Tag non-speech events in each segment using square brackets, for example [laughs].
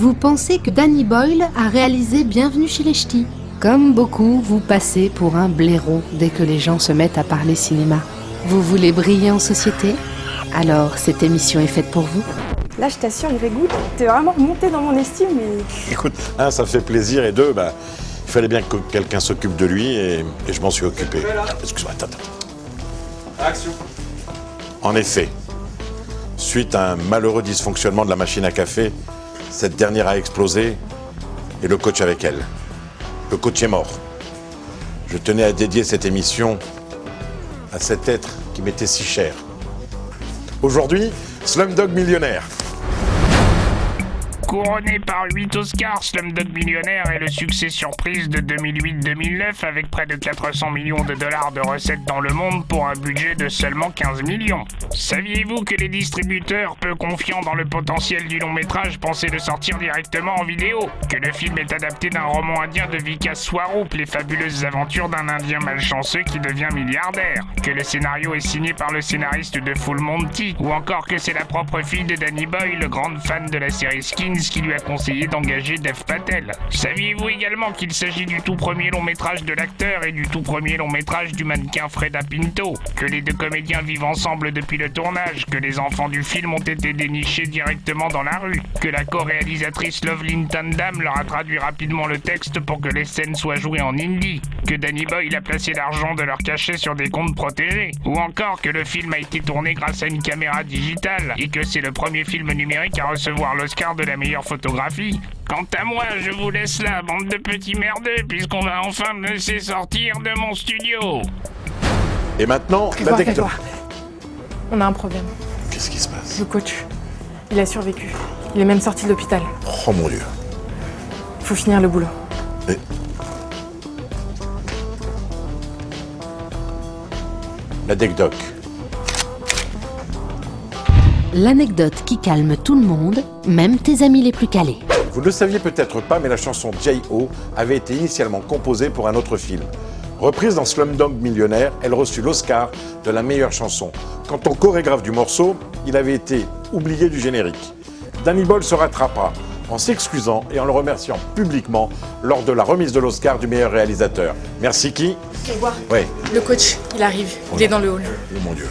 vous pensez que Danny Boyle a réalisé Bienvenue chez les Ch'tis. Comme beaucoup, vous passez pour un blaireau dès que les gens se mettent à parler cinéma. Vous voulez briller en société? Alors cette émission est faite pour vous Là, je t'assure, Grégou, t'es vraiment remonté dans mon estime. Et... Écoute, un, ça fait plaisir, et deux, bah, il fallait bien que quelqu'un s'occupe de lui, et, et je m'en suis occupé. Excuse-moi, attends, attends. Action. En effet, suite à un malheureux dysfonctionnement de la machine à café, cette dernière a explosé, et le coach avec elle. Le coach est mort. Je tenais à dédier cette émission à cet être qui m'était si cher. Aujourd'hui, Slumdog Millionnaire. Couronné par 8 Oscars, Slumdog Millionnaire est le succès surprise de 2008-2009 avec près de 400 millions de dollars de recettes dans le monde pour un budget de seulement 15 millions. Saviez-vous que les distributeurs, peu confiants dans le potentiel du long métrage, pensaient le sortir directement en vidéo? Que le film est adapté d'un roman indien de Vikas Swarup, Les fabuleuses aventures d'un indien malchanceux qui devient milliardaire? Que le scénario est signé par le scénariste de Full Monty? Ou encore que c'est la propre fille de Danny Boyle, grande fan de la série Skins, qui lui a conseillé d'engager Dev Patel. Saviez-vous également qu'il s'agit du tout premier long métrage de l'acteur et du tout premier long métrage du mannequin Freda Pinto? Que les deux comédiens vivent ensemble depuis le tournage, que les enfants du film ont été dénichés directement dans la rue, que la co-réalisatrice Lovelyn Tandam leur a traduit rapidement le texte pour que les scènes soient jouées en hindi, que Danny Boyle a placé l'argent de leur cachet sur des comptes protégés, ou encore que le film a été tourné grâce à une caméra digitale et que c'est le premier film numérique à recevoir l'Oscar de la meilleure photographie. Quant à moi, je vous laisse là, bande de petits merdeux, puisqu'on va enfin me laisser sortir de mon studio. Et maintenant, la tecto- Grégoire, on a un problème. Qu'est-ce qui se passe? Le coach, il a survécu. Il est même sorti de l'hôpital. Oh mon dieu. Faut finir le boulot. Et- La DECDOC. L'anecdote qui calme tout le monde, même tes amis les plus calés. Vous ne le saviez peut-être pas, mais la chanson J.O. avait été initialement composée pour un autre film. Reprise dans Slumdog Millionnaire, elle reçut l'Oscar de la meilleure chanson. Quant au chorégraphe du morceau, il avait été oublié du générique. Danny Boyle se rattrapa en s'excusant et en le remerciant publiquement lors de la remise de l'Oscar du meilleur réalisateur. Merci qui? Le coach, il arrive. Il est dans le hall. oh mon Dieu.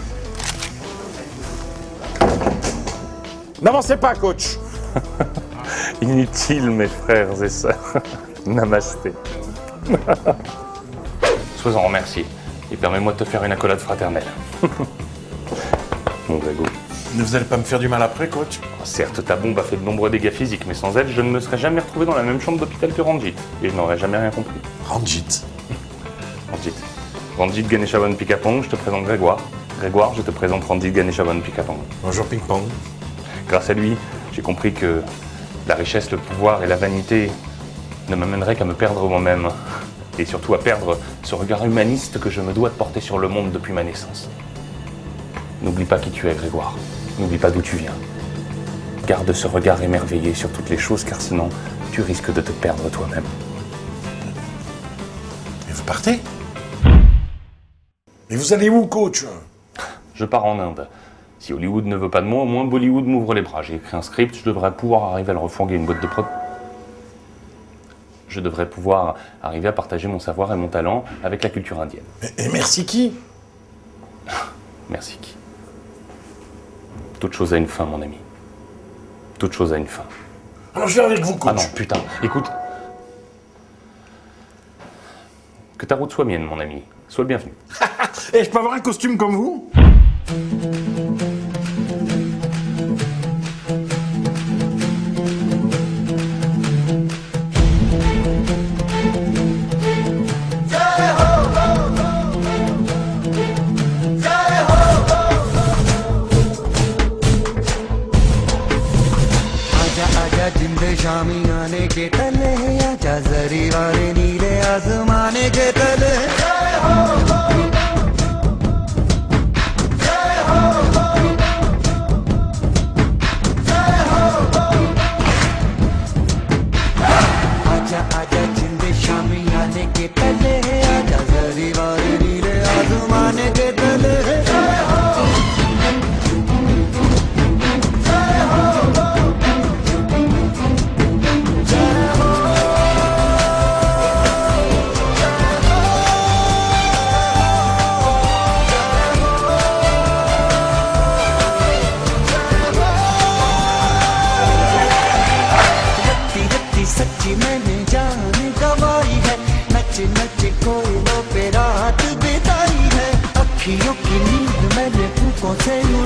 N'avancez pas, coach [laughs] Inutile, mes frères et sœurs. Namasté. Sois-en remercié. Et permets-moi de te faire une accolade fraternelle. [laughs] Mon Grégo. Ne vous allez pas me faire du mal après, coach Certes, ta bombe a fait de nombreux dégâts physiques, mais sans elle, je ne me serais jamais retrouvé dans la même chambre d'hôpital que Ranjit. Et je n'aurais jamais rien compris. Ranjit. [laughs] Ranjit. Ranjit Ganeshavan Pikapong, je te présente Grégoire. Grégoire, je te présente Ranjit Ganeshavan Pikapong. Bonjour, ping-pong. Grâce à lui, j'ai compris que la richesse, le pouvoir et la vanité ne m'amèneraient qu'à me perdre moi-même. Et surtout à perdre ce regard humaniste que je me dois de porter sur le monde depuis ma naissance. N'oublie pas qui tu es, Grégoire. N'oublie pas d'où tu viens. Garde ce regard émerveillé sur toutes les choses, car sinon, tu risques de te perdre toi-même. Mais vous partez? Mais vous allez où, coach? Je pars en Inde. Si Hollywood ne veut pas de moi, au moins Bollywood m'ouvre les bras. J'ai écrit un script, je devrais pouvoir arriver à le refourguer une boîte de prod. Je devrais pouvoir arriver à partager mon savoir et mon talent avec la culture indienne. Et merci qui? [laughs] Merci. Guy. Toute chose a une fin, mon ami. Toute chose a une fin. Alors je viens avec vous, coach. Ah non, putain, écoute. Que ta route soit mienne, mon ami. Sois le bienvenu. [laughs] Et je peux avoir un costume comme vous? के तले आजा जरी वाले नीले आसमाने के तले। contain you.